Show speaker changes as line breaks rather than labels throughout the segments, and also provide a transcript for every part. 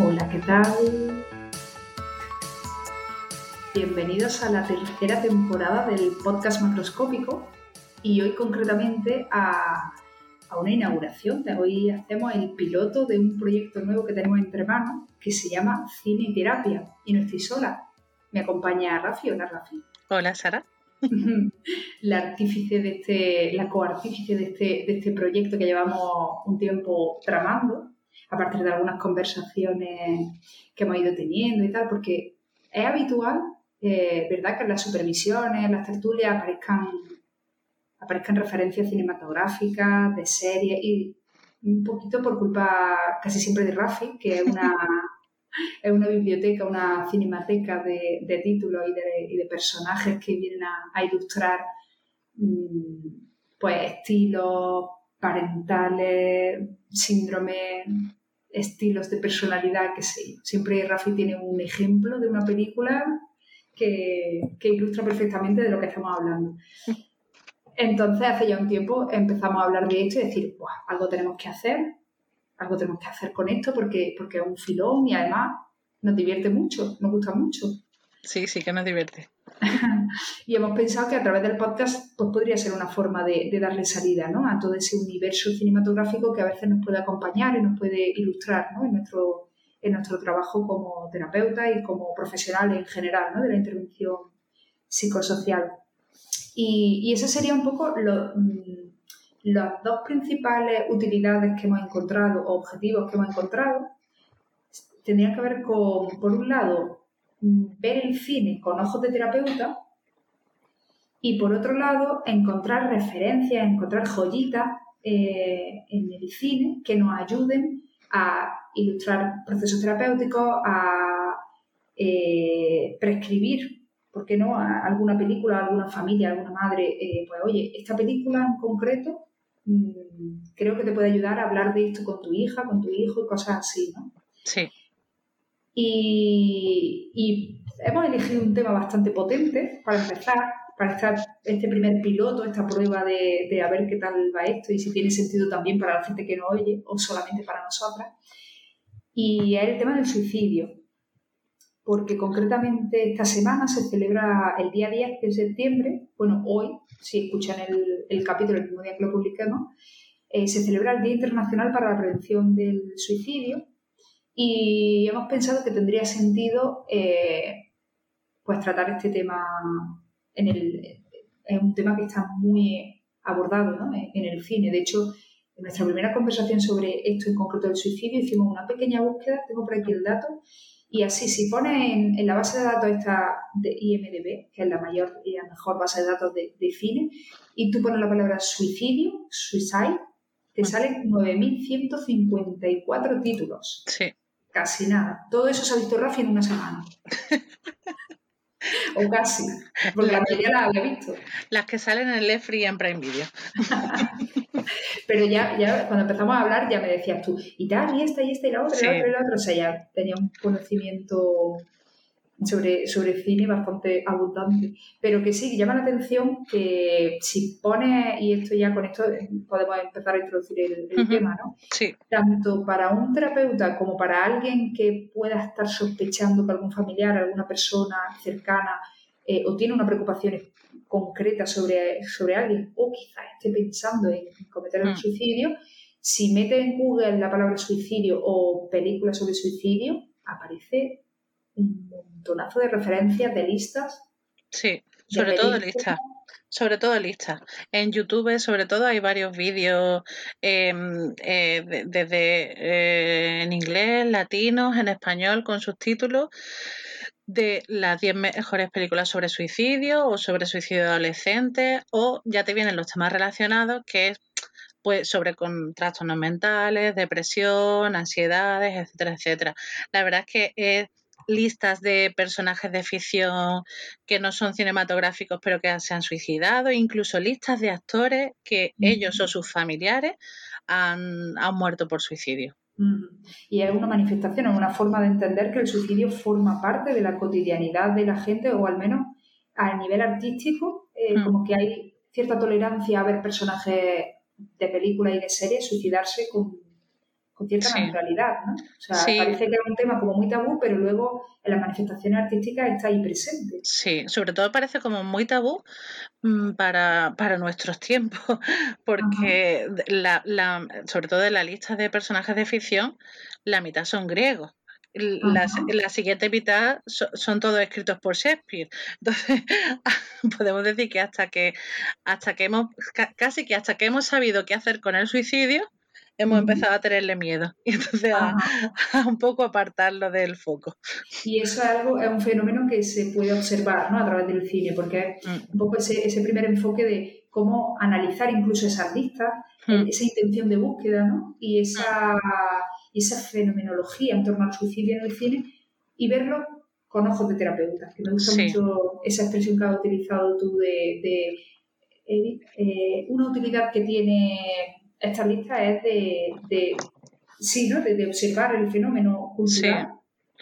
Hola, ¿qué tal? Bienvenidos a la tercera temporada del podcast macroscópico y hoy concretamente a, una inauguración. Hoy hacemos el piloto de un proyecto nuevo que tenemos entre manos que se llama Cine y Terapia y no estoy sola. Me acompaña Rafi. Hola, Rafi.
Hola, Sara.
la artífice de este, la coartífice de este, de este proyecto que llevamos un tiempo tramando, a partir de algunas conversaciones que hemos ido teniendo y tal, porque es habitual, eh, ¿verdad?, que en las supervisiones, en las tertulias aparezcan, aparezcan referencias cinematográficas, de series, y un poquito por culpa casi siempre de Rafi, que es una es una biblioteca, una cinemateca de, títulos y de, personajes que vienen a, ilustrar mm, pues estilos parentales, síndromes, estilos de personalidad, que sí. Siempre Rafi tiene un ejemplo de una película que, ilustra perfectamente de lo que estamos hablando. Entonces, hace ya un tiempo empezamos a hablar de esto y decir, algo tenemos que hacer, algo tenemos que hacer con esto porque, porque es un filón y además nos divierte mucho, nos gusta mucho.
Sí, sí que nos divierte.
y hemos pensado que a través del podcast pues, podría ser una forma de, darle salida ¿no? a todo ese universo cinematográfico que a veces nos puede acompañar y nos puede ilustrar ¿no? en, nuestro, en nuestro trabajo como terapeuta y como profesional en general ¿no? de la intervención psicosocial. Y, y ese sería un poco lo, mm, las dos principales utilidades que hemos encontrado o objetivos que hemos encontrado tendrían que ver con, por un lado, ver el cine con ojos de terapeuta y por otro lado, encontrar referencias, encontrar joyitas eh, en el cine que nos ayuden a ilustrar procesos terapéuticos, a eh, prescribir, ¿por qué no?, alguna película, alguna familia, alguna madre, eh, pues oye, esta película en concreto Mm, creo que te puede ayudar a hablar de esto con tu hija, con tu hijo y cosas así, ¿no?
Sí.
Y, hemos elegido un tema bastante potente para empezar, para este primer piloto, esta prueba de, de, a ver qué tal va esto y si tiene sentido también para la gente que no oye o solamente para nosotras. Y es el tema del suicidio porque concretamente esta semana se celebra el día 10 de septiembre, bueno, hoy, si escuchan el, capítulo el mismo día que lo publiquemos, eh, se celebra el Día Internacional para la Prevención del Suicidio y hemos pensado que tendría sentido eh, pues tratar este tema en el, es un tema que está muy abordado ¿no? en el cine. De hecho, en nuestra primera conversación sobre esto en concreto del suicidio hicimos una pequeña búsqueda, tengo por aquí el dato, y así, si pones en, la base de datos esta de IMDB, que es la mayor y la mejor base de datos de, cine, y tú pones la palabra suicidio, suicide, te salen 9.154 títulos.
Sí.
Casi nada. Todo eso se ha visto Rafi en una semana. o casi, porque la mayoría las había visto.
Las que salen en el Free en Prime Video.
Pero ya, ya cuando empezamos a hablar ya me decías tú, y tal, y esta, y esta, y la otra, y la otra, y la otra. O sea, ya tenía un conocimiento sobre, sobre cine bastante abundante. Pero que sí, llama la atención que si pones, y esto ya con esto podemos empezar a introducir el, tema, ¿no?
Sí.
Tanto para un terapeuta como para alguien que pueda estar sospechando que algún familiar, alguna persona cercana eh, o tiene una preocupación concreta sobre, sobre alguien o quizás esté pensando en cometer un mm. suicidio, si mete en Google la palabra suicidio o película sobre suicidio, aparece un montonazo de referencias, de listas.
Sí, sobre todo listas. Sobre todo listas. En YouTube, sobre todo, hay varios vídeos em, eh, desde eh, en inglés, latinos, en español, con subtítulos de las 10 mejores películas sobre suicidio o sobre suicidio adolescente o ya te vienen los temas relacionados que es pues sobre con trastornos mentales, depresión, ansiedades, etcétera, etcétera. La verdad es que es listas de personajes de ficción que no son cinematográficos pero que se han suicidado, incluso listas de actores que ellos o sus familiares han, han muerto por suicidio.
Y es una manifestación, es una forma de entender que el suicidio forma parte de la cotidianidad de la gente, o al menos a nivel artístico, eh, como que hay cierta tolerancia a ver personajes de películas y de series suicidarse con, con cierta naturalidad, ¿no? O sea, parece que es un tema como muy tabú, pero luego en las manifestaciones artísticas está ahí presente.
Sí, sobre todo parece como muy tabú mm, para, para nuestros tiempos, porque la, la, sobre todo en la lista de personajes de ficción, la mitad son griegos. La, la, siguiente mitad son, todos escritos por Shakespeare. Entonces, podemos decir que hasta que hasta que hemos casi que hasta que hemos sabido qué hacer con el suicidio, hemos empezado a tenerle miedo y entonces a, un poco apartarlo del foco.
Y eso es algo, es un fenómeno que se puede observar ¿no? a través del cine, porque es mm. un poco ese, ese, primer enfoque de cómo analizar incluso esas listas, mm. esa intención de búsqueda ¿no? y esa, esa fenomenología en torno al suicidio en el cine y verlo con ojos de terapeuta, que me gusta mucho esa expresión que has utilizado tú de, de eh, una utilidad que tiene esta lista es de, de sí, ¿no? De, observar el fenómeno cultural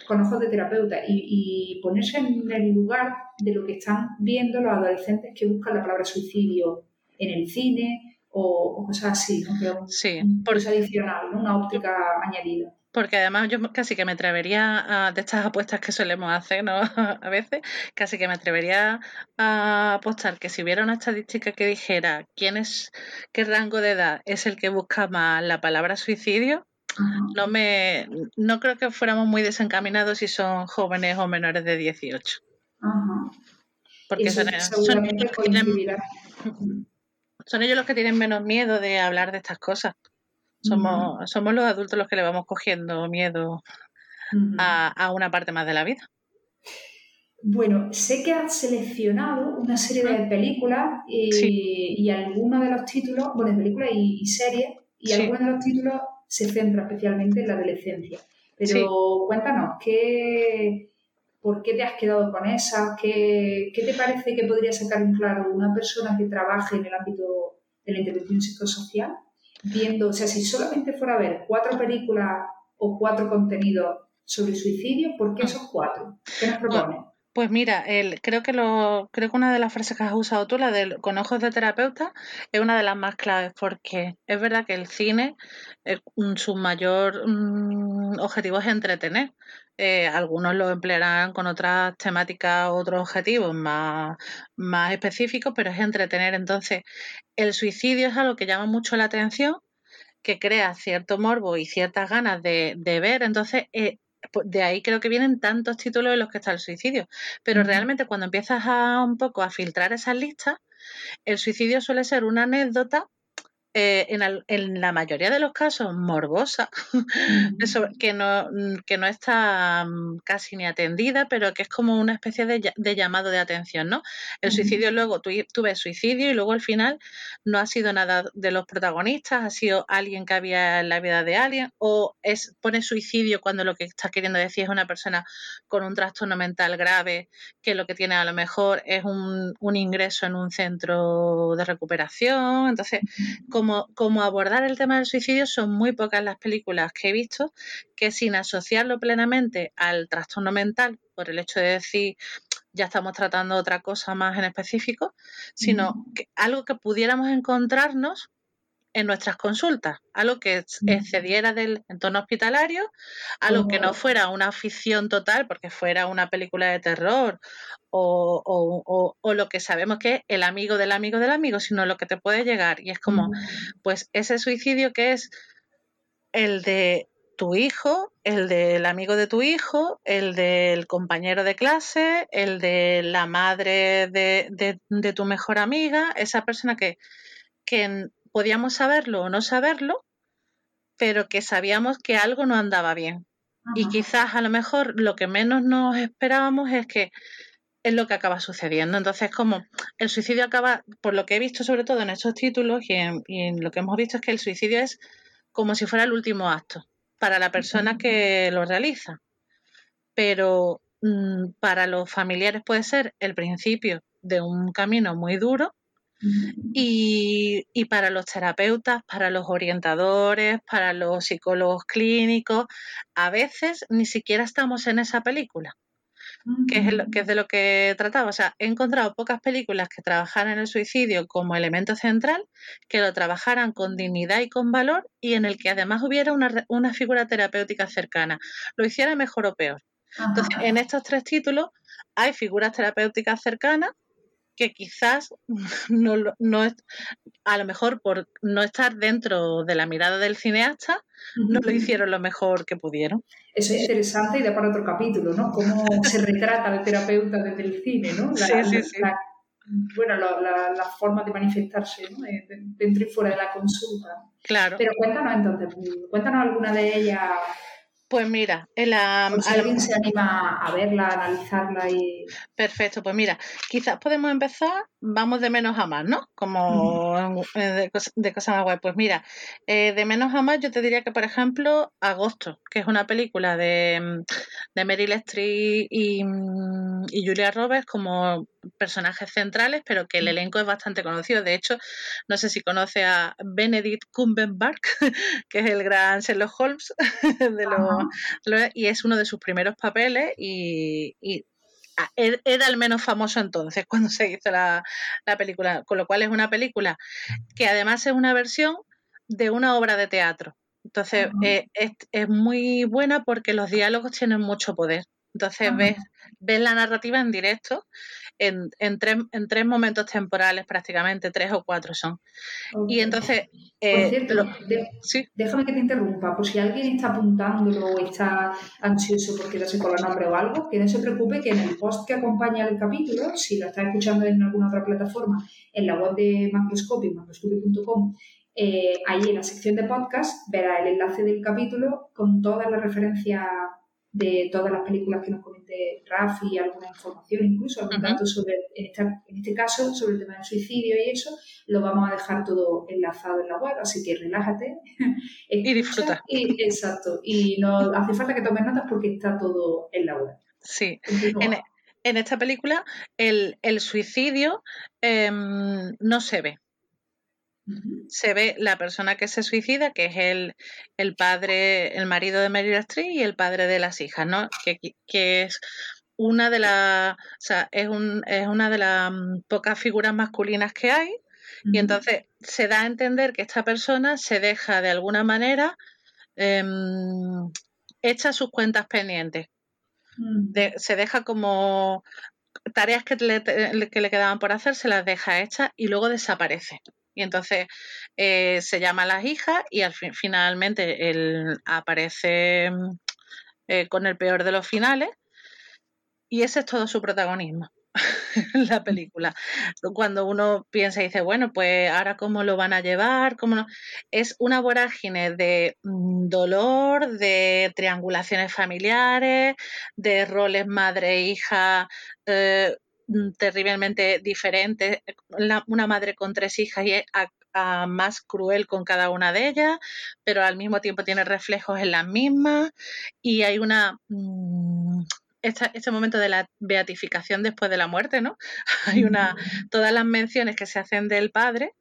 con ojos de terapeuta y, ponerse en el lugar de lo que están viendo los adolescentes que buscan la palabra suicidio en el cine o, cosas así, ¿no? Que sí, por... adicional, ¿no? una óptica añadida
porque además yo casi que me atrevería a, de estas apuestas que solemos hacer, ¿no? a veces, casi que me atrevería a apostar que si hubiera una estadística que dijera quién es, qué rango de edad es el que busca más la palabra suicidio, no me, no creo que fuéramos muy desencaminados si son jóvenes o menores de 18. Porque son, son, ellos son ellos los que tienen menos miedo de hablar de estas cosas. Somos, somos los adultos los que le vamos cogiendo miedo a, una parte más de la vida.
Bueno, sé que has seleccionado una serie de películas y, algunos de los títulos, bueno, películas y, series, y algunos de los títulos se centran especialmente en la adolescencia. Pero cuéntanos, ¿qué, ¿por qué te has quedado con esas? ¿Qué, ¿Qué te parece que podría sacar en claro una persona que trabaje en el ámbito de la intervención psicosocial? Viendo, o sea, si solamente fuera a ver cuatro películas o cuatro contenidos sobre suicidio, ¿por qué esos cuatro? ¿Qué nos propone?
Pues mira, creo que una de las frases que has usado tú, la del con ojos de terapeuta, es una de las más claves, porque es verdad que el cine, eh, su mayor mm, objetivo es entretener. Eh, algunos lo emplearán con otras temáticas, otros objetivos más, específicos, pero es entretener. Entonces, el suicidio es algo que llama mucho la atención, que crea cierto morbo y ciertas ganas de, ver. Entonces, eh, de ahí creo que vienen tantos títulos en los que está el suicidio. Pero realmente cuando empiezas a un poco a filtrar esas listas, el suicidio suele ser una anécdota eh, en, la mayoría de los casos morbosa, que, no, que no está mm, casi ni atendida, pero que es como una especie de, llamado de atención, ¿no? El suicidio luego, tú, tú, ves suicidio y luego al final no ha sido nada de los protagonistas, ha sido alguien que había en la vida de alguien, o es pone suicidio cuando lo que está queriendo decir es una persona con un trastorno mental grave, que lo que tiene a lo mejor es un, un ingreso en un centro de recuperación. Entonces, como como, abordar el tema del suicidio son muy pocas las películas que he visto que sin asociarlo plenamente al trastorno mental, por el hecho de decir ya estamos tratando otra cosa más en específico, sino que algo que pudiéramos encontrarnos en nuestras consultas, algo que excediera del entorno hospitalario, algo que no fuera una ficción total, porque fuera una película de terror o, lo que sabemos que es el amigo del amigo del amigo, sino lo que te puede llegar. Y es como, pues ese suicidio que es el de tu hijo, el del amigo de tu hijo, el del compañero de clase, el de la madre de, de tu mejor amiga, esa persona que, que podíamos saberlo o no saberlo, pero que sabíamos que algo no andaba bien. Y quizás a lo mejor lo que menos nos esperábamos es que es lo que acaba sucediendo. Entonces, como el suicidio acaba, por lo que he visto sobre todo en estos títulos y en, lo que hemos visto es que el suicidio es como si fuera el último acto para la persona que lo realiza. Pero mm, para los familiares puede ser el principio de un camino muy duro y, para los terapeutas, para los orientadores, para los psicólogos clínicos, a veces ni siquiera estamos en esa película. que es, que es de lo que trataba. O sea, he encontrado pocas películas que trabajaran en el suicidio como elemento central, que lo trabajaran con dignidad y con valor y en el que además hubiera una, figura terapéutica cercana. Lo hiciera mejor o peor. Entonces, en estos tres títulos hay figuras terapéuticas cercanas que quizás no, no es, a lo mejor por no estar dentro de la mirada del cineasta, no lo hicieron lo mejor que pudieron.
Eso es interesante y da para otro capítulo, ¿no? Cómo se retrata al terapeuta desde el cine, ¿no?
sí, sí, sí.
bueno, la, la, forma de manifestarse ¿no? Eh, dentro y fuera de la consulta.
Claro.
Pero cuéntanos entonces, cuéntanos alguna de ellas
pues mira, en la,
si alguien se anima a verla, a analizarla y...
Perfecto, pues mira, quizás podemos empezar, vamos de menos a más, ¿no? Como de, de, cosas más guay. Pues mira, eh, de menos a más yo te diría que, por ejemplo, Agosto, que es una película de, de Meryl Streep y, y Julia Roberts como personajes centrales, pero que el elenco es bastante conocido. De hecho, no sé si conoce a Benedict Cumberbatch, que es el gran Sherlock Holmes de los, y es uno de sus primeros papeles y, era el menos famoso entonces cuando se hizo la, película, con lo cual es una película que además es una versión de una obra de teatro. Entonces eh, es, es, muy buena porque los diálogos tienen mucho poder. Entonces ves, ves la narrativa en directo en, en, tres, en tres momentos temporales prácticamente, tres o cuatro son. Y entonces...
Eh, por cierto, déjame que te interrumpa, por si alguien está apuntándolo o está ansioso porque no sé con el nombre o algo, que no se preocupe que en el post que acompaña el capítulo, si lo está escuchando en alguna otra plataforma, en la web de Macroscopy, macroscopy.com, eh, ahí en la sección de podcast verá el enlace del capítulo con todas las referencias de todas las películas que nos comente Rafi, y alguna información, incluso algún dato sobre, en, en este caso, sobre el tema del suicidio y eso, lo vamos a dejar todo enlazado en la web, así que relájate.
y disfruta.
Y, exacto, y no hace falta que tomes notas porque está todo en la web.
Sí. En, en, esta película el, el suicidio em, no se ve se ve la persona que se suicida, que es el, el padre, el marido de Meryl Streep y el padre de las hijas, ¿no? Que, que es una de las, o sea, es, un, es una de las mm, pocas figuras masculinas que hay, y entonces se da a entender que esta persona se deja de alguna manera eh, echa sus cuentas pendientes. Mm. se deja como tareas que le, que le quedaban por hacer, se las deja hechas y luego desaparece. Y entonces eh, se llama a las hijas y al fin, finalmente él aparece eh, con el peor de los finales. Y ese es todo su protagonismo la película. Cuando uno piensa y dice, bueno, pues ahora cómo lo van a llevar, cómo no? Es una vorágine de mm, dolor, de triangulaciones familiares, de roles madre-hija, eh, terriblemente diferente una madre con tres hijas y es más cruel con cada una de ellas, pero al mismo tiempo tiene reflejos en las mismas y hay una... Mm, este momento de la beatificación después de la muerte, ¿no? Hay una... Todas las menciones que se hacen del padre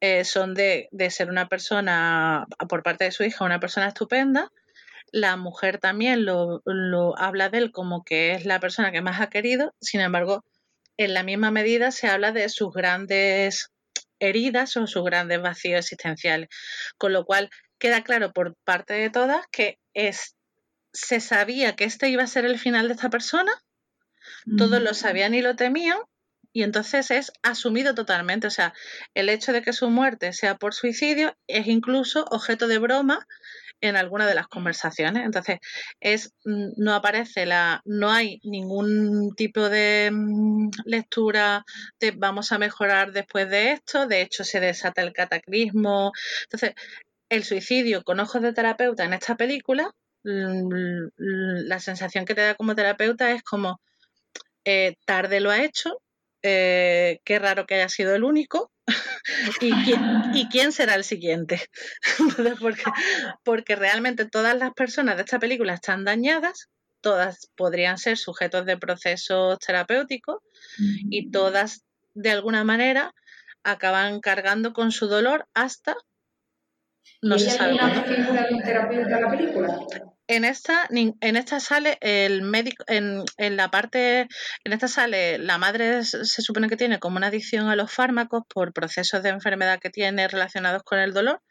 eh, son de, de ser una persona, por parte de su hija, una persona estupenda, la mujer también lo, lo, habla de él como que es la persona que más ha querido, sin embargo, en la misma medida se habla de sus grandes heridas o sus grandes vacíos existenciales. Con lo cual queda claro por parte de todas que es, se sabía que este iba a ser el final de esta persona, todos lo sabían y lo temían, y entonces es asumido totalmente. O sea, el hecho de que su muerte sea por suicidio es incluso objeto de broma en alguna de las conversaciones. Entonces, es mm, no aparece la, no hay ningún tipo de mm, lectura de vamos a mejorar después de esto. De hecho, se desata el cataclismo. Entonces, el suicidio con ojos de terapeuta en esta película, mm, la sensación que te da como terapeuta es como eh, tarde lo ha hecho, eh, qué raro que haya sido el único, ¿Y quién, será el siguiente? porque, porque realmente todas las personas de esta película están dañadas, todas podrían ser sujetos de procesos terapéuticos y todas de alguna manera acaban cargando con su dolor hasta
no ¿Y se sabe. ¿Hay una figura de un terapeuta en la película?
En esta, en esta sale el médico, en, en, la parte, en esta sale la madre se supone que tiene como una adicción a los fármacos por procesos de enfermedad que tiene relacionados con el dolor.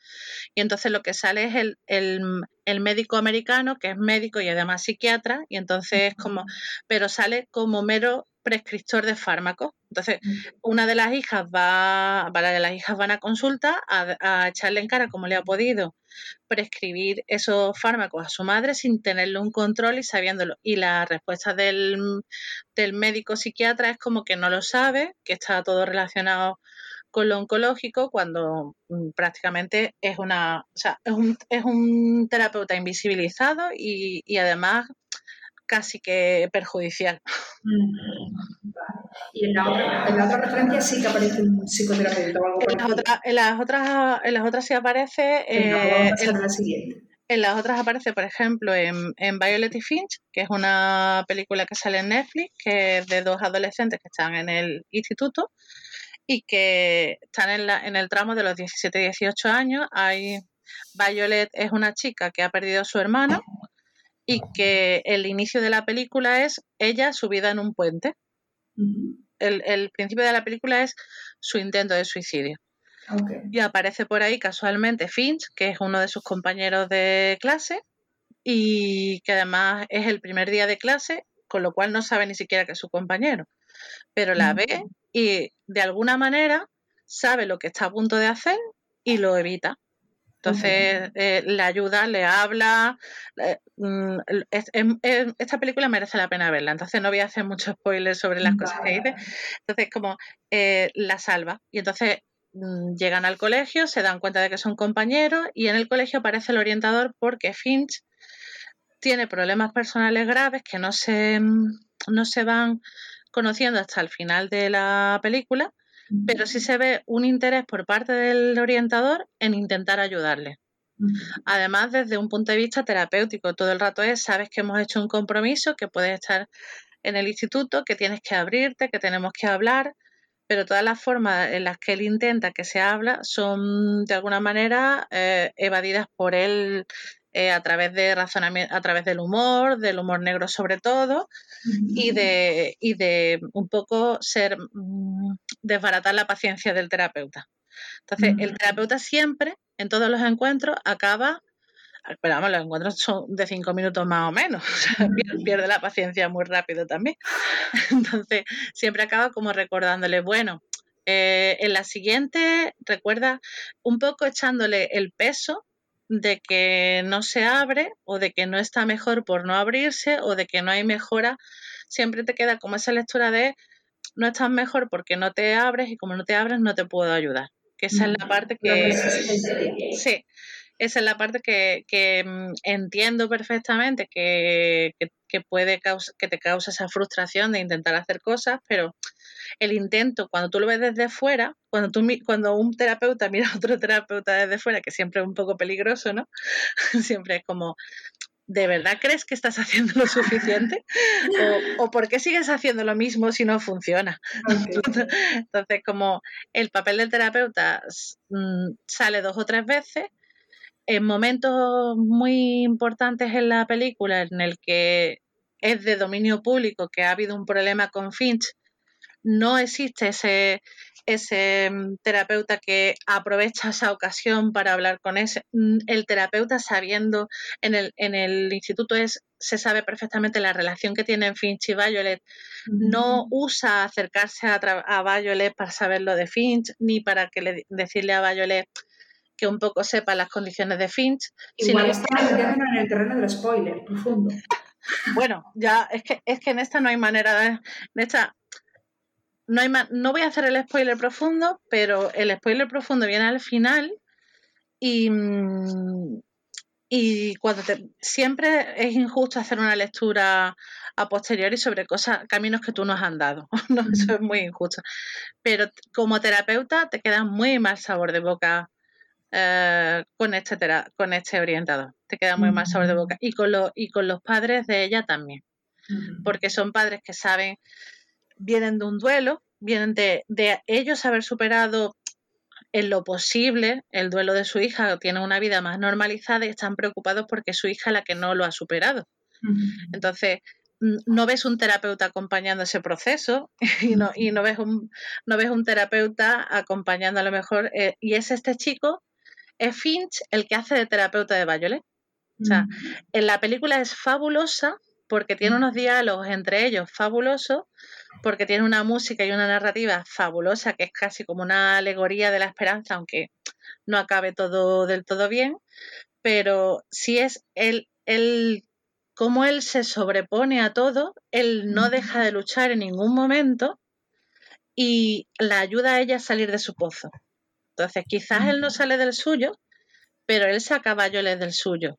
Y entonces lo que sale es el, el, el médico americano, que es médico y además psiquiatra, y entonces como, pero sale como mero prescriptor de fármacos. Entonces, una de las hijas va, para las hijas van a consulta a, echarle en cara cómo le ha podido prescribir esos fármacos a su madre sin tenerle un control y sabiéndolo. Y la respuesta del, del médico psiquiatra es como que no lo sabe, que está todo relacionado con lo oncológico cuando mm, prácticamente es una, o sea, es un, es un terapeuta invisibilizado y, y además casi que perjudicial.
Y en la, otra, en la, otra, referencia sí que aparece un psicoterapeuta o algo
en las, otras, en las otras En las otras sí aparece.
Eh, en, la siguiente.
En las otras aparece, por ejemplo, en, en Violet y Finch, que es una película que sale en Netflix, que es de dos adolescentes que están en el instituto y que están en, la, en el tramo de los 17-18 años. Hay, Violet es una chica que ha perdido a su hermano y que el inicio de la película es ella subida en un puente. el, principio de la película es su intento de suicidio. Y aparece por ahí casualmente Finch, que es uno de sus compañeros de clase y que además es el primer día de clase, con lo cual no sabe ni siquiera que es su compañero. Pero la ve y de alguna manera sabe lo que está a punto de hacer y lo evita. Entonces eh, le ayuda, le habla. Eh, mm, esta película merece la pena verla, entonces no voy a hacer mucho spoiler sobre las cosas que dice. Entonces, como eh, la salva. Y entonces mm, llegan al colegio, se dan cuenta de que son compañeros y en el colegio aparece el orientador porque Finch tiene problemas personales graves que no se, mm, no se van conociendo hasta el final de la película pero sí se ve un interés por parte del orientador en intentar ayudarle. Además, desde un punto de vista terapéutico, todo el rato es, sabes que hemos hecho un compromiso, que puedes estar en el instituto, que tienes que abrirte, que tenemos que hablar, pero todas las formas en las que él intenta que se habla son de alguna manera eh, evadidas por él eh, a través de razonamiento, a través del humor, del humor negro sobre todo, y de, y de un poco ser mm, desbaratar la paciencia del terapeuta. Entonces, el terapeuta siempre, en todos los encuentros, acaba pero vamos, los encuentros son de cinco minutos más o menos, pierde la paciencia muy rápido también. Entonces, siempre acaba como recordándole, bueno, eh, en la siguiente, recuerda un poco echándole el peso de que no se abre o de que no está mejor por no abrirse o de que no hay mejora, siempre te queda como esa lectura de no estás mejor porque no te abres y como no te abres no te puedo ayudar. Que esa es la parte que... Sí, esa es la parte que, que mm, entiendo perfectamente que, que, puede que te causa esa frustración de intentar hacer cosas, pero el intento, cuando tú lo ves desde fuera, cuando, tú, cuando un terapeuta mira a otro terapeuta desde fuera, que siempre es un poco peligroso, ¿no? siempre es como, ¿de verdad crees que estás haciendo lo suficiente? ¿O, por qué sigues haciendo lo mismo si no funciona? Entonces, como el papel del terapeuta mm, sale dos o tres veces, en momentos muy importantes en la película en el que es de dominio público que ha habido un problema con Finch, no existe ese, ese mm, terapeuta que aprovecha esa ocasión para hablar con ese. Mm, el terapeuta sabiendo en el, en el instituto es, se sabe perfectamente la relación que tienen Finch y Violet. No usa acercarse a, a Violet para saber lo de Finch, ni para que le, decirle a Violet que un poco sepa las condiciones de Finch.
Igual está metiéndonos en el terreno del spoiler profundo.
Bueno, ya es que es que en esta no hay manera de, en esta no hay no voy a hacer el spoiler profundo, pero el spoiler profundo viene al final y mm, y cuando te, siempre es injusto hacer una lectura a posteriori sobre cosas, caminos que tú nos has andado. ¿no? Eso es muy injusto. Pero como terapeuta te queda muy mal sabor de boca eh, con, este con este orientador. Te queda muy mal sabor de boca. Y con, y con los padres de ella también. Porque son padres que saben, vienen de un duelo, vienen de, ellos haber superado en lo posible el duelo de su hija tiene una vida más normalizada y están preocupados porque su hija es la que no lo ha superado. Entonces, no ves un terapeuta acompañando ese proceso y no, y no, ves, un, no ves un terapeuta acompañando a lo mejor, eh, y es este chico, es Finch el que hace de terapeuta de Violet. O sea, en la película es fabulosa porque tiene unos diálogos entre ellos fabulosos, porque tiene una música y una narrativa fabulosa que es casi como una alegoría de la esperanza, aunque no acabe todo del todo bien, pero sí es el, el cómo él se sobrepone a todo, él no deja de luchar en ningún momento y la ayuda a ella a salir de su pozo. Entonces, quizás él no sale del suyo, pero él saca Bayoles del suyo.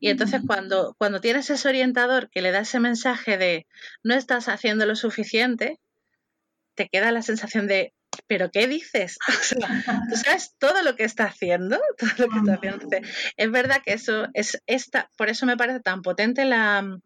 Y entonces cuando, cuando tienes ese orientador que le da ese mensaje de no estás haciendo lo suficiente, te queda la sensación de ¿pero qué dices? tú sabes todo lo que está haciendo, todo lo que está haciendo. es verdad que eso es esta, por eso me parece tan potente la,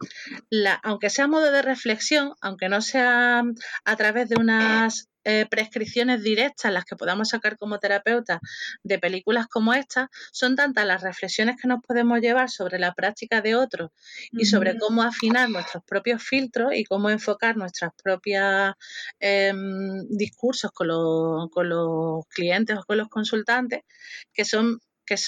la, aunque sea modo de reflexión, aunque no sea a través de unas eh, prescripciones directas, las que podamos sacar como terapeuta de películas como esta, son tantas las reflexiones que nos podemos llevar sobre la práctica de otros y sobre cómo afinar nuestros propios filtros y cómo enfocar nuestros propios em, discursos con los, con los clientes o con los consultantes, que son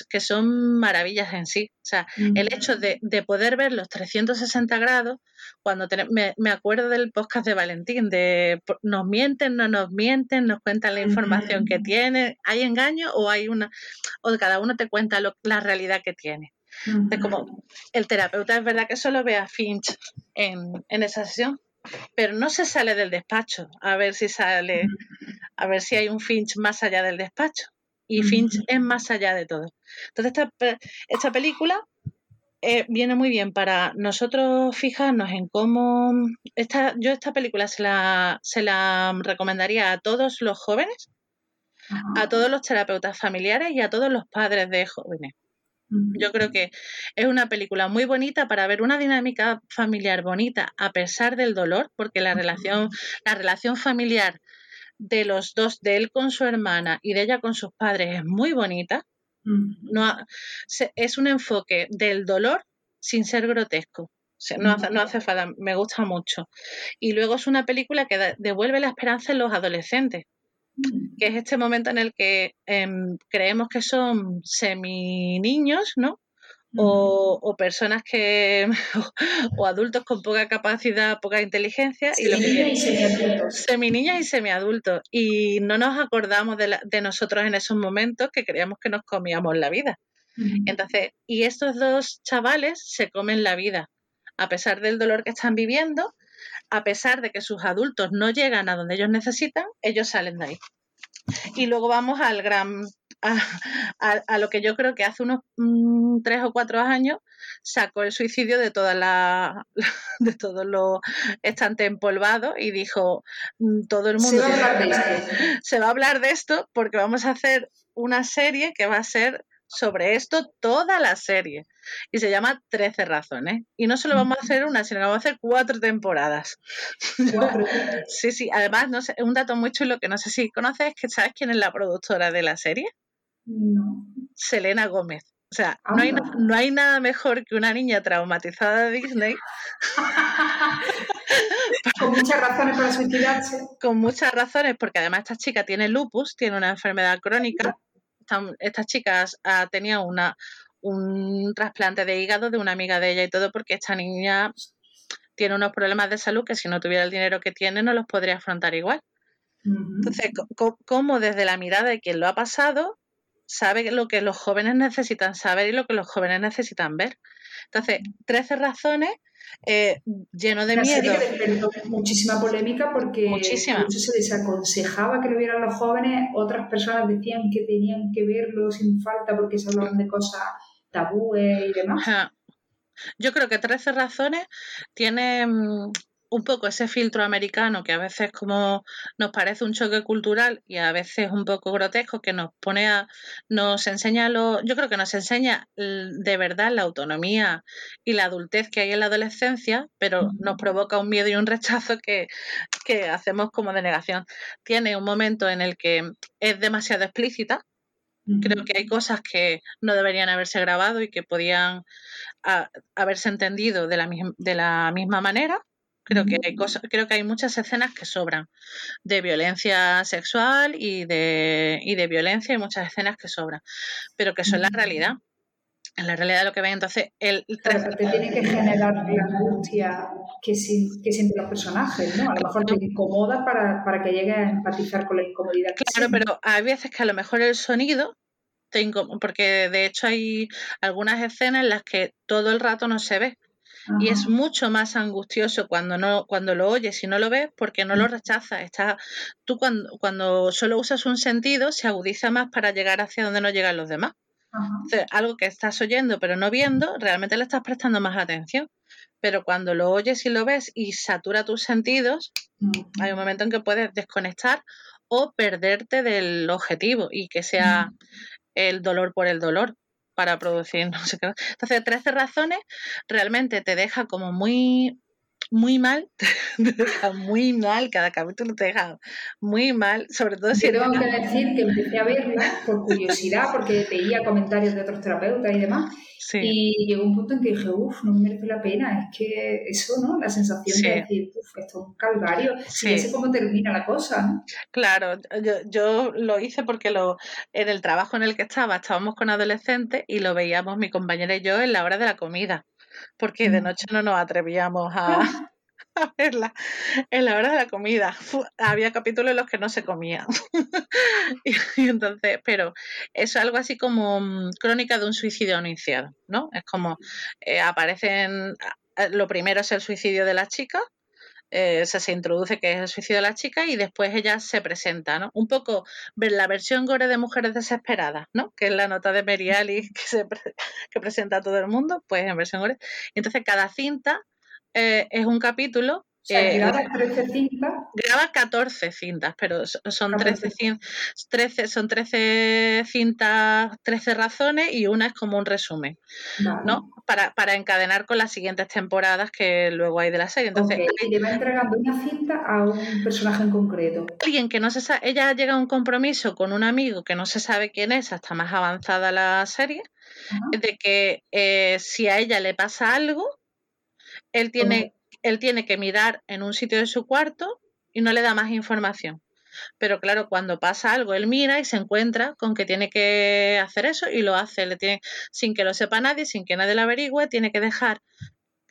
que, son maravillas en sí. O sea, el hecho de, poder ver los 360 grados, cuando me, acuerdo del podcast de Valentín, de nos mienten, no nos mienten, nos cuentan la información que tienen, ¿hay engaño o hay una, o cada uno te cuenta la realidad que tiene? como el terapeuta es verdad que solo ve a Finch en, en esa sesión, pero no se sale del despacho a ver si sale, a ver si hay un Finch más allá del despacho y Finch es más allá de todo. Entonces, esta, esta película eh, viene muy bien para nosotros fijarnos en cómo. Esta, yo esta película se la, se la recomendaría a todos los jóvenes, a todos los terapeutas familiares y a todos los padres de jóvenes. Yo creo que es una película muy bonita para ver una dinámica familiar bonita a pesar del dolor, porque la relación, la relación familiar de los dos, de él con su hermana y de ella con sus padres, es muy bonita. No, es un enfoque del dolor sin ser grotesco. no, hace, no hace falta, me gusta mucho. Y luego es una película que devuelve la esperanza en los adolescentes, que es este momento en el que em, creemos que son semi niños, ¿no? O, personas que o adultos con poca capacidad, poca inteligencia y lo y semiadultos. Y semiadultos y no nos acordamos de, de, nosotros en esos momentos que creíamos que nos comíamos la vida. Entonces, y estos dos chavales se comen la vida a pesar del dolor que están viviendo, a pesar de que sus adultos no llegan a donde ellos necesitan, ellos salen de ahí. Y luego vamos al gran a, lo que yo creo que hace unos mm, tres o cuatro años sacó el suicidio de toda la de todos los estantes empolvados y dijo mm, todo el mundo se va a hablar de esto porque vamos a hacer una serie que va a ser sobre esto toda la serie. Y se llama Trece razones. Y no solo vamos a hacer una, sino que vamos a hacer cuatro temporadas. sí, sí. Además, no sé, un dato muy chulo que no sé si conoces, que sabes quién es la productora de la serie. No. Selena Gómez. O sea, no hay, no hay, nada mejor que una niña traumatizada de Disney.
Con muchas razones para suicidarse.
Con muchas razones, porque además esta chica tiene lupus, tiene una enfermedad crónica. Esta, chica tenía una, un trasplante de hígado de una amiga de ella y todo, porque esta niña tiene unos problemas de salud que si no tuviera el dinero que tiene no los podría afrontar igual. Entonces, ¿cómo desde la mirada de quien lo ha pasado sabe lo que los jóvenes necesitan saber y lo que los jóvenes necesitan ver. Entonces, 13 razones eh, lleno de miedo.
muchísima polémica porque muchísima. se desaconsejaba que lo vieran los jóvenes, otras personas decían que tenían que verlo sin falta porque se hablaban de cosas tabúes y demás.
Yo creo que 13 razones tiene mm, un poco ese filtro americano que a veces como nos parece un choque cultural y a veces un poco grotesco que nos pone a, nos enseña lo, yo creo que nos enseña de verdad la autonomía y la adultez que hay en la adolescencia, pero nos provoca un miedo y un rechazo que, que hacemos como de negación. Tiene un momento en el que es demasiado explícita, Creo que hay cosas que no deberían haberse grabado y que podían haberse entendido de la, de la misma manera. Creo que hay cosas, creo que hay muchas escenas que sobran de violencia sexual y de, y de violencia, y muchas escenas que sobran, pero que son la realidad en la realidad lo que ven. Entonces, el
te tiene que generar la angustia que, que sienten los personajes, ¿no? A lo mejor te incomoda para, para que llegue a empatizar con la incomodidad.
Claro, pero hay veces que a lo mejor el sonido te incomoda, porque de hecho hay algunas escenas en las que todo el rato no se ve. Y es mucho más angustioso cuando no, cuando lo oyes y no lo ves, porque no lo mm. rechazas. Está, tú cuando, cuando solo usas un sentido, se agudiza más para llegar hacia donde no llegan los demás algo que estás oyendo pero no viendo, realmente le estás prestando más atención. Pero cuando lo oyes y lo ves y satura tus sentidos, hay un momento en que puedes desconectar o perderte del objetivo y que sea el dolor por el dolor para producir no sé qué. Entonces, 13 razones realmente te deja como muy muy mal, te deja muy mal, cada capítulo te deja muy mal, sobre todo
si... Tengo que decir que empecé a verla por curiosidad, porque veía comentarios de otros terapeutas y demás, y llegó un punto en que dije, uff, no me merece la pena, es que eso, ¿no? La sensación de decir, uff, esto es un calvario, sí. y sé cómo termina la cosa, ¿no?
Claro, yo, yo lo hice porque lo, en el trabajo en el que estaba, estábamos con adolescentes y lo veíamos mi compañera y yo en la hora de la comida porque de noche no nos atrevíamos a, verla en la hora de la comida. había capítulos en los que no se comía. y, entonces, pero es algo así como mm, crónica de un suicidio anunciado, ¿no? Es como eh, aparecen, lo primero es el suicidio de la chica, eh, se introduce que es el suicidio de la chica y después ella se presenta, ¿no? Un poco ver la versión gore de Mujeres Desesperadas, ¿no? Que es la nota de Mary Alice que, se que presenta a todo el mundo, pues en versión gore. Entonces cada cinta eh, es un capítulo
o sea, eh, graba 13 cintas.
Graba 14 cintas, pero son 13, 13, son 13 cintas, 13 razones y una es como un resumen, ¿no? Para, para, encadenar con las siguientes temporadas que luego hay de la serie. Entonces,
okay. y le va entregando una cinta a un personaje en concreto.
Alguien que no se sabe, ella llega a un compromiso con un amigo que no se sabe quién es hasta más avanzada la serie, de que eh, si a ella le pasa algo, él tiene él tiene que mirar en un sitio de su cuarto y no le da más información. Pero claro, cuando pasa algo, él mira y se encuentra con que tiene que hacer eso y lo hace. Le tiene, sin que lo sepa nadie, sin que nadie lo averigüe, tiene que dejar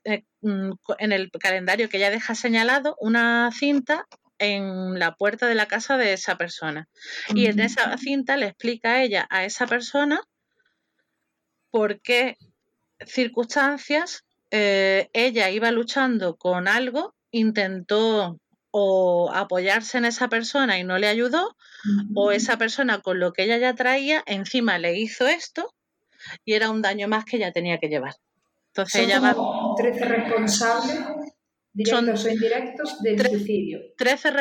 eh, mm, en el calendario que ella deja señalado una cinta en la puerta de la casa de esa persona. Y en esa cinta le explica a ella, a esa persona, por qué circunstancias eh, ella iba luchando con algo, intentó o apoyarse en esa persona y no le ayudó, o esa persona con lo que ella ya traía, encima le hizo esto y era un daño más que ella tenía que llevar.
Entonces ella va... 13 responsables Directos son, o indirectos del suicidio.
13,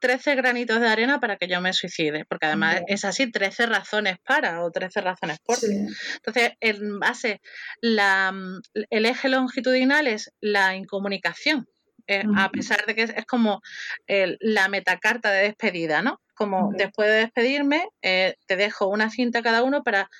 13, granitos de arena para que yo me suicide, porque además es así, 13 razones para o 13 razones por. Entonces, en base, la, el eje longitudinal es la incomunicación. Eh, a pesar de que es, como la metacarta de despedida, ¿no? Como después de despedirme, eh, te dejo una cinta cada uno para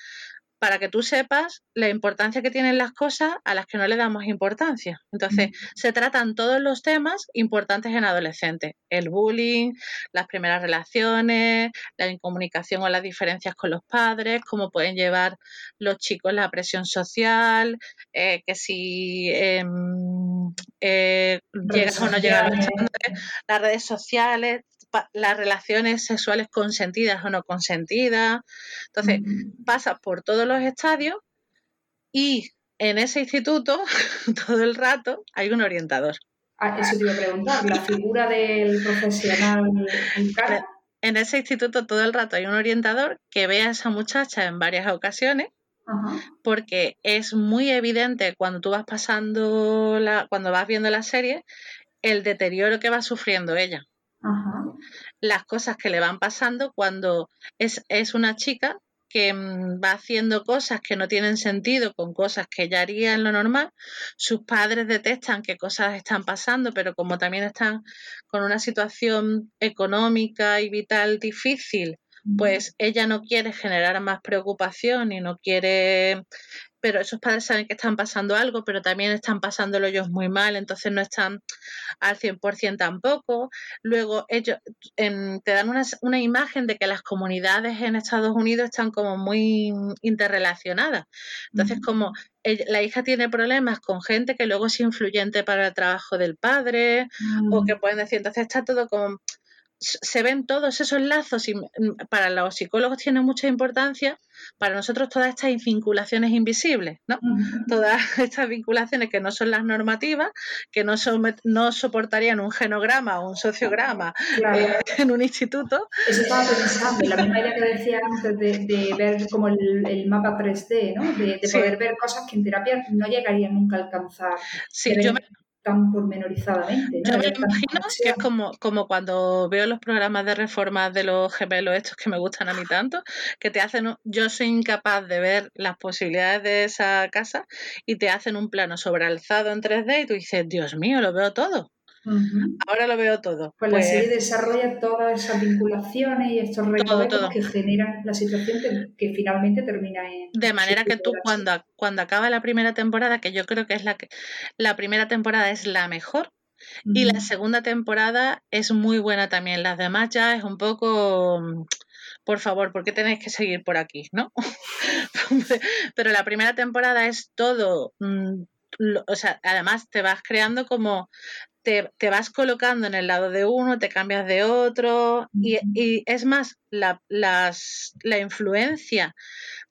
para que tú sepas la importancia que tienen las cosas a las que no le damos importancia. Entonces, se tratan todos los temas importantes en adolescentes. El bullying, las primeras relaciones, la incomunicación o las diferencias con los padres, cómo pueden llevar los chicos la presión social, eh, que si em, eh, llegas o no llegas a los las redes sociales, las relaciones sexuales consentidas o no consentidas. Entonces, pasa por todos los estadios y en ese instituto, todo el rato, hay un orientador.
Ah, eso te iba a preguntar, la figura del profesional
en ese instituto todo el rato hay un orientador que ve a esa muchacha en varias ocasiones porque es muy evidente cuando tú vas pasando la, cuando vas viendo la serie el deterioro que va sufriendo ella las cosas que le van pasando cuando es, es una chica que mm, va haciendo cosas que no tienen sentido con cosas que ella haría en lo normal. Sus padres detestan que cosas están pasando, pero como también están con una situación económica y vital difícil, pues ella no quiere generar más preocupación y no quiere pero esos padres saben que están pasando algo, pero también están pasándolo ellos muy mal, entonces no están al 100% tampoco. Luego ellos te dan una, una, imagen de que las comunidades en Estados Unidos están como muy interrelacionadas. Entonces, como la hija tiene problemas con gente que luego es influyente para el trabajo del padre, o mm. que pueden decir, entonces está todo como se ven todos esos lazos y para los psicólogos tiene mucha importancia, para nosotros todas estas vinculaciones invisibles, ¿no? Todas estas vinculaciones que no son las normativas, que no, son, no soportarían un genograma o un sociograma eh, en un instituto.
Eso estaba pensando, la misma idea que decía antes de, ver como el, mapa 3D, ¿no? De, poder ver cosas que en terapia no llegarían nunca a alcanzar.
Sí, yo me,
tan pormenorizadamente.
Yo me imagino que es como, como cuando veo los programas de reforma de los gemelos estos que me gustan a mí tanto, que te hacen, yo soy incapaz de ver las posibilidades de esa casa y te hacen un plano sobrealzado en 3D y tú dices, Dios mío, lo veo todo. Ahora lo veo todo.
Pues, la pues serie desarrolla todas esas vinculaciones y estos recovecos que generan la situación que, finalmente termina en.
De manera que tú, cuando, cuando acaba la primera temporada, que yo creo que es la que. La primera temporada es la mejor. Y la segunda temporada es muy buena también. Las demás ya es un poco por favor, ¿por qué tenéis que seguir por aquí? ¿No? Pero la primera temporada es todo. Mm, o sea, además te vas creando como te, vas colocando en el lado de uno, te cambias de otro, y, es más, la, las, la, influencia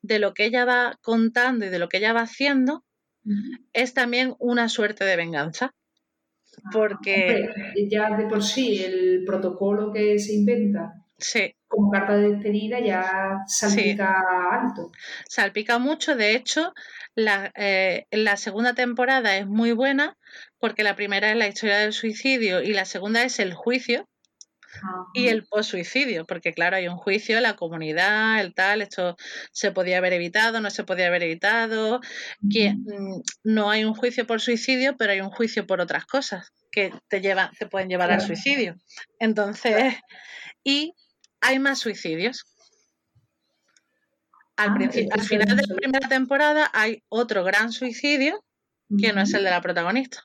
de lo que ella va contando y de lo que ella va haciendo es también una suerte de venganza. Ah, porque.
ya de por sí, el protocolo que se inventa
sí.
como carta de despedida ya salpica alto.
Salpica mucho, de hecho, la, eh, la segunda temporada es muy buena porque la primera es la historia del suicidio y la segunda es el juicio y el post-suicidio, porque claro, hay un juicio, la comunidad, el tal, esto se podía haber evitado, no se podía haber evitado, que mm, no hay un juicio por suicidio, pero hay un juicio por otras cosas que te llevan, te pueden llevar al suicidio. Entonces, y hay más suicidios. Al, ah, al final de la primera temporada hay otro gran suicidio que no es el de la protagonista.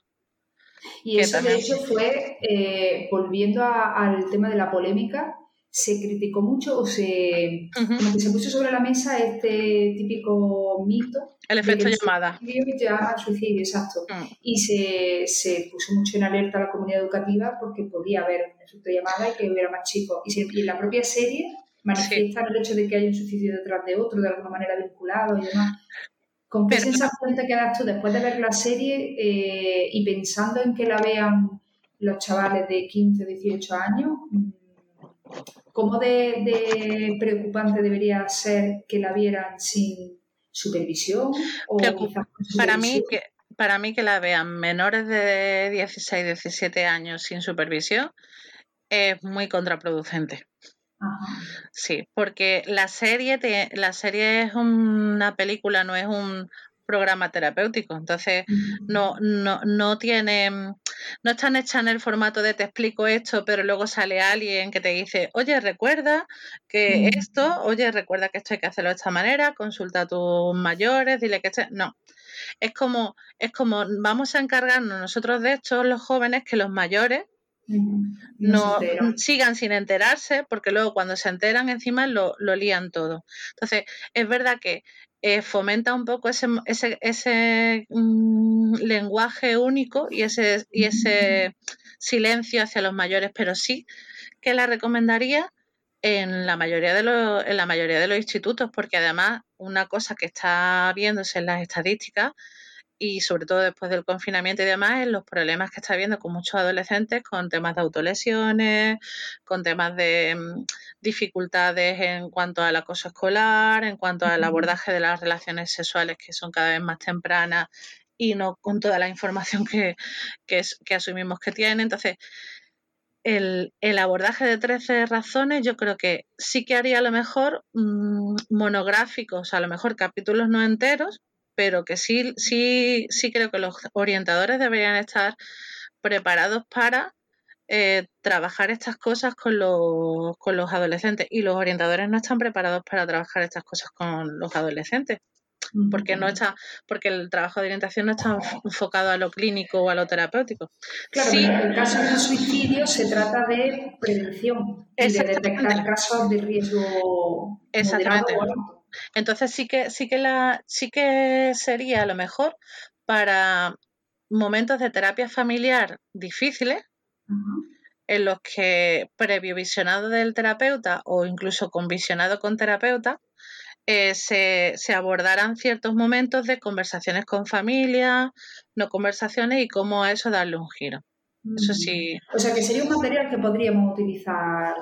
Y eso, de hecho, fue, eh, volviendo al tema de la polémica, se criticó mucho o se, se puso sobre la mesa este típico mito.
El efecto llamada.
llama suicidio, exacto. Mm. Y se, se, puso mucho en alerta a la comunidad educativa porque podía haber un efecto llamada y que hubiera más chicos. Y, en la propia serie manifiesta el hecho de que hay un suicidio detrás de otro, de alguna manera vinculado y demás. ¿Con qué sensación te quedas tú después de ver la serie eh, y pensando en que la vean los chavales de 15, 18 años? Mm, ¿Cómo de, preocupante debería ser que la vieran sin supervisión? O
Para, mí que, para mí que la vean menores de 16, 17 años sin supervisión es muy contraproducente. Sí, porque la serie, la serie es una película, no es un programa terapéutico. Entonces, no, no, no tiene, no están hechas en el formato de te explico esto, pero luego sale alguien que te dice, oye, recuerda que esto, oye, recuerda que esto hay que hacerlo de esta manera, consulta a tus mayores, dile que este. No. Es como, es como vamos a encargarnos nosotros de esto, los jóvenes, que los mayores no, sigan sin enterarse, porque luego cuando se enteran encima lo, lo lían todo. Entonces, es verdad que eh, fomenta un poco ese, ese, ese mm, lenguaje único y ese, y ese silencio hacia los mayores, pero sí que la recomendaría en la mayoría de los, en la mayoría de los institutos, porque además una cosa que está viéndose en las estadísticas y sobre todo después del confinamiento y demás, en los problemas que está habiendo con muchos adolescentes con temas de autolesiones, con temas de mm, dificultades en cuanto al acoso escolar, en cuanto al abordaje de las relaciones sexuales que son cada vez más tempranas y no con toda la información que, que, que asumimos que tienen. Entonces, el, el, abordaje de 13 razones yo creo que sí que haría a lo mejor mm, monográficos, a lo mejor capítulos no enteros, pero que sí, sí, sí creo que los orientadores deberían estar preparados para eh, trabajar estas cosas con los, con los adolescentes. Y los orientadores no están preparados para trabajar estas cosas con los adolescentes porque no está porque el trabajo de orientación no está enfocado a lo clínico o a lo terapéutico.
Claro, en el caso de suicidio se trata de prevención y de detectar casos de riesgo
Exactamente. Entonces sí que sí que la sí que sería lo mejor para momentos de terapia familiar difíciles en los que previo visionado del terapeuta o incluso con visionado con terapeuta eh, se, se, abordarán ciertos momentos de conversaciones con familia, no conversaciones y cómo a eso darle un giro. Eso sí.
O sea que sería un material que podríamos utilizar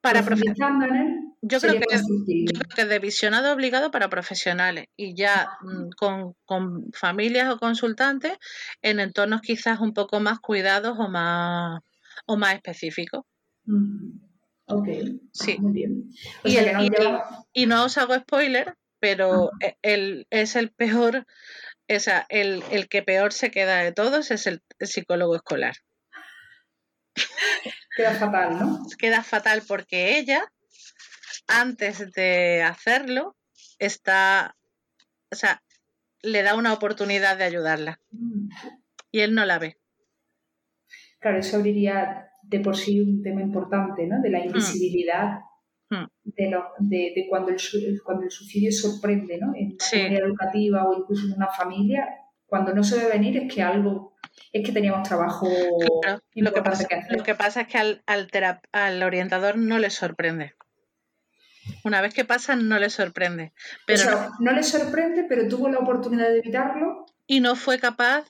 para profesionales.
Yo creo, que, yo creo que de visionado obligado para profesionales y ya mm, con, con, familias o consultantes en entornos quizás un poco más cuidados o más, o más específicos.
Ok, sí. muy bien.
y, no os hago spoiler, pero e, el, es el peor, o sea, el, el, que peor se queda de todos es el, psicólogo escolar.
Queda fatal, ¿no?
Queda fatal porque ella, antes de hacerlo, está, o sea, le da una oportunidad de ayudarla. Mm. Y él no la ve.
Claro, eso abriría de por sí un tema importante, ¿no? De la hmm. invisibilidad hmm. de, lo, de, de, cuando, el, cuando el suicidio sorprende, ¿no? En una comunidad educativa o incluso en una familia, cuando no se ve venir es que algo, es que teníamos trabajo
lo que, pasa, Lo que pasa es que al, al, al orientador no le sorprende. Una vez que pasa, no le sorprende. Pero
no le sorprende, pero tuvo la oportunidad de evitarlo.
Y no fue capaz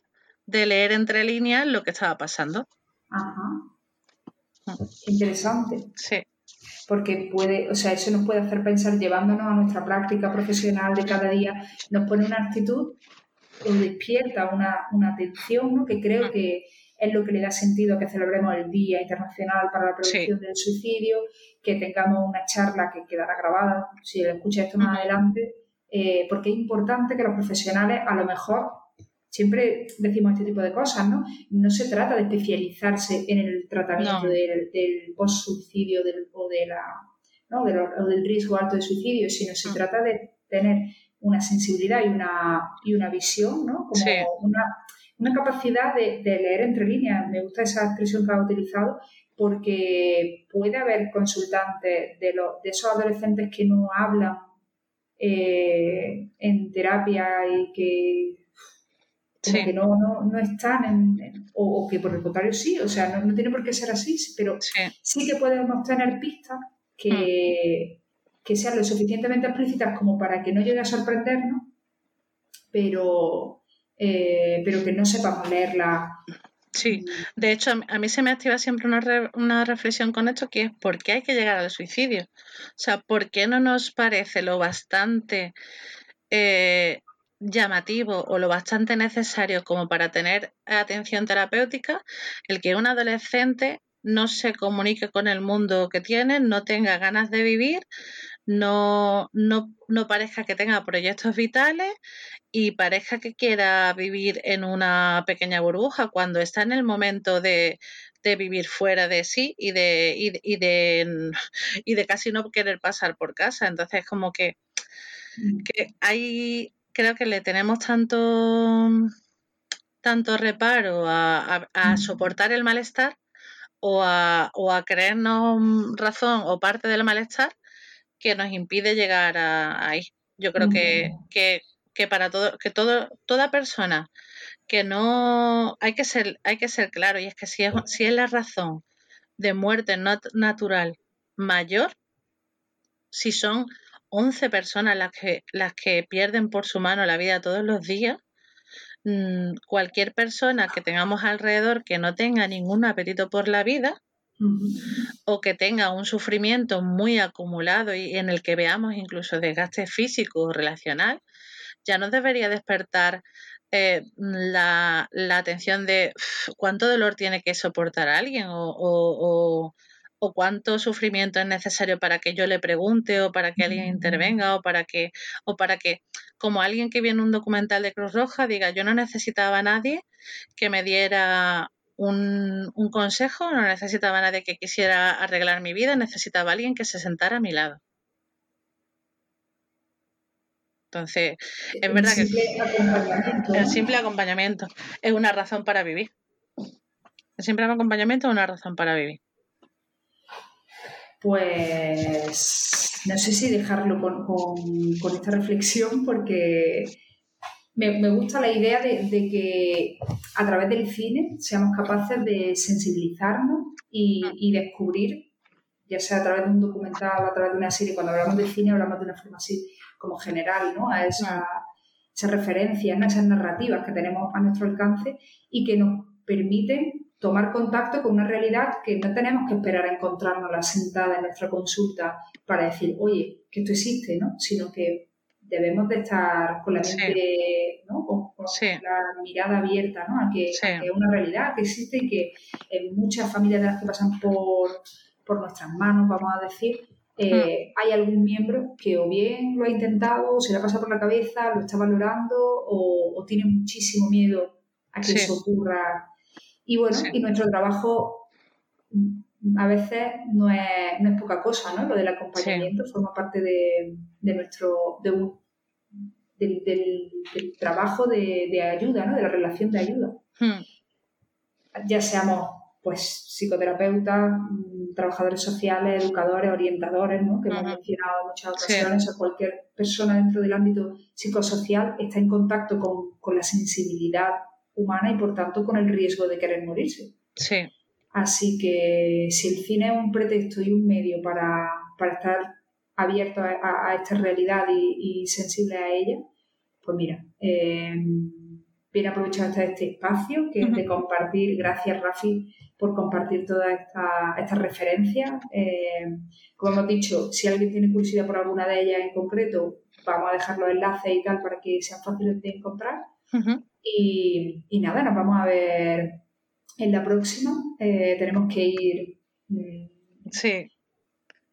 de leer entre líneas lo que estaba pasando. Ajá.
Interesante.
Sí.
Porque puede, o sea, eso nos puede hacer pensar, llevándonos a nuestra práctica profesional de cada día, nos pone una actitud o despierta una, una atención, ¿no? Que creo que es lo que le da sentido a que celebremos el Día Internacional para la Prevención del Suicidio, que tengamos una charla que quedará grabada, si escucha esto más adelante, eh, porque es importante que los profesionales a lo mejor siempre decimos este tipo de cosas, ¿no? No se trata de especializarse en el tratamiento del, post-suicidio o, de la, ¿no? del riesgo alto de suicidio, sino se trata de tener una sensibilidad y una, y una visión, ¿no? Como una, una, capacidad de, leer entre líneas. Me gusta esa expresión que ha utilizado porque puede haber consultantes de, los, de esos adolescentes que no hablan eh, en terapia y que que no, no, no están en, o, que por el contrario sí, o sea, no, tiene por qué ser así, pero sí, que podemos tener pistas que, mm. Que, sean lo suficientemente explícitas como para que no llegue a sorprendernos, pero, eh, pero que no sepamos leerla.
Sí, de hecho, a mí se me activa siempre una, una reflexión con esto, que es por qué hay que llegar al suicidio. O sea, ¿por qué no nos parece lo bastante eh, llamativo o lo bastante necesario como para tener atención terapéutica el que un adolescente no se comunique con el mundo que tiene, no tenga ganas de vivir, no, no, no parezca que tenga proyectos vitales y parezca que quiera vivir en una pequeña burbuja cuando está en el momento de, de vivir fuera de sí y de, y, y, de, y de casi no querer pasar por casa. Entonces, como que, mm. que hay, creo que le tenemos tanto, tanto reparo a, mm. soportar el malestar o a, o a, creernos razón o parte del malestar que nos impide llegar a, ahí. Yo creo que, para todo, que todo, toda persona que no hay que ser, hay que ser claro, y es que si es, si es la razón de muerte natural mayor, si son 11 personas las que, las que pierden por su mano la vida todos los días, mm, cualquier persona que tengamos alrededor que no tenga ningún apetito por la vida o que tenga un sufrimiento muy acumulado y en el que veamos incluso desgaste físico o relacional, ya nos debería despertar eh, la, atención de cuánto dolor tiene que soportar alguien o, o cuánto sufrimiento es necesario para que yo le pregunte o para que alguien intervenga o para que o para que como alguien que viene un documental de Cruz Roja diga yo no necesitaba a nadie que me diera un, un consejo, no necesitaba nadie que quisiera arreglar mi vida, necesitaba alguien que se sentara a mi lado. Entonces, es verdad que el simple acompañamiento es una razón para vivir. El simple acompañamiento es una razón para vivir.
Pues no sé si dejarlo con, esta reflexión porque me, gusta la idea de, que a través del cine seamos capaces de sensibilizarnos y, y, descubrir, ya sea a través de un documental o a través de una serie, cuando hablamos de cine hablamos de una forma así como general, ¿no? A esa, esas referencias, esas narrativas que tenemos a nuestro alcance y que nos permiten tomar contacto con una realidad que no tenemos que esperar a encontrarnos la sentada en nuestra consulta para decir, oye, que esto existe, ¿no? Sino que debemos de estar con la mente, ¿no? Con, la mirada abierta, ¿no? A que, es una realidad que existe y que en muchas familias de las que pasan por, por nuestras manos, vamos a decir, eh, hay algún miembro que o bien lo ha intentado, se le ha pasado por la cabeza, lo está valorando o, tiene muchísimo miedo a que eso ocurra. Y bueno, y nuestro trabajo a veces no es, no es poca cosa, ¿no? Lo del acompañamiento forma parte de, nuestro, de un, del, trabajo de, ayuda, ¿no? De la relación de ayuda. Hmm. Ya seamos pues psicoterapeutas, mm, trabajadores sociales, educadores, orientadores, ¿no? que hemos mencionado en muchas ocasiones, o cualquier persona dentro del ámbito psicosocial está en contacto con, la sensibilidad humana y por tanto con el riesgo de querer morirse.
Sí.
Así que si el cine es un pretexto y un medio para, estar abierto a, esta realidad y, sensible a ella, pues mira, eh, bien aprovechado este, este espacio que es de compartir. Gracias, Rafi, por compartir todas estas esta referencias. Eh, como hemos dicho, si alguien tiene curiosidad por alguna de ellas en concreto, vamos a dejar los enlaces y tal para que sean fáciles de encontrar. y, nada, nos vamos a ver en la próxima. Eh, tenemos que ir.
Mm, sí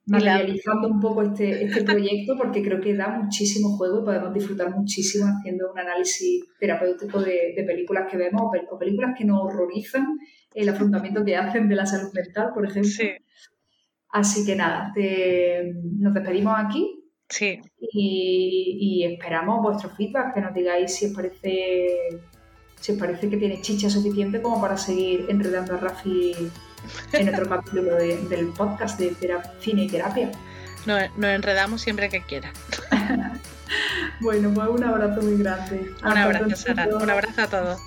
materializando un poco este, este proyecto porque creo que da muchísimo juego y podemos disfrutar muchísimo haciendo un análisis terapéutico de, películas que vemos o, películas que nos horrorizan el afrontamiento que hacen de la salud mental, por ejemplo. Así que nada, nos despedimos aquí.
Sí.
Y, esperamos vuestro feedback, que nos digáis si os parece os parece que tiene chicha suficiente como para seguir enredando a Rafi en otro capítulo del podcast de cine y terapia.
Nos, enredamos siempre que quiera.
bueno, pues un abrazo muy grande.
Un abrazo, Sara. Un abrazo a todos.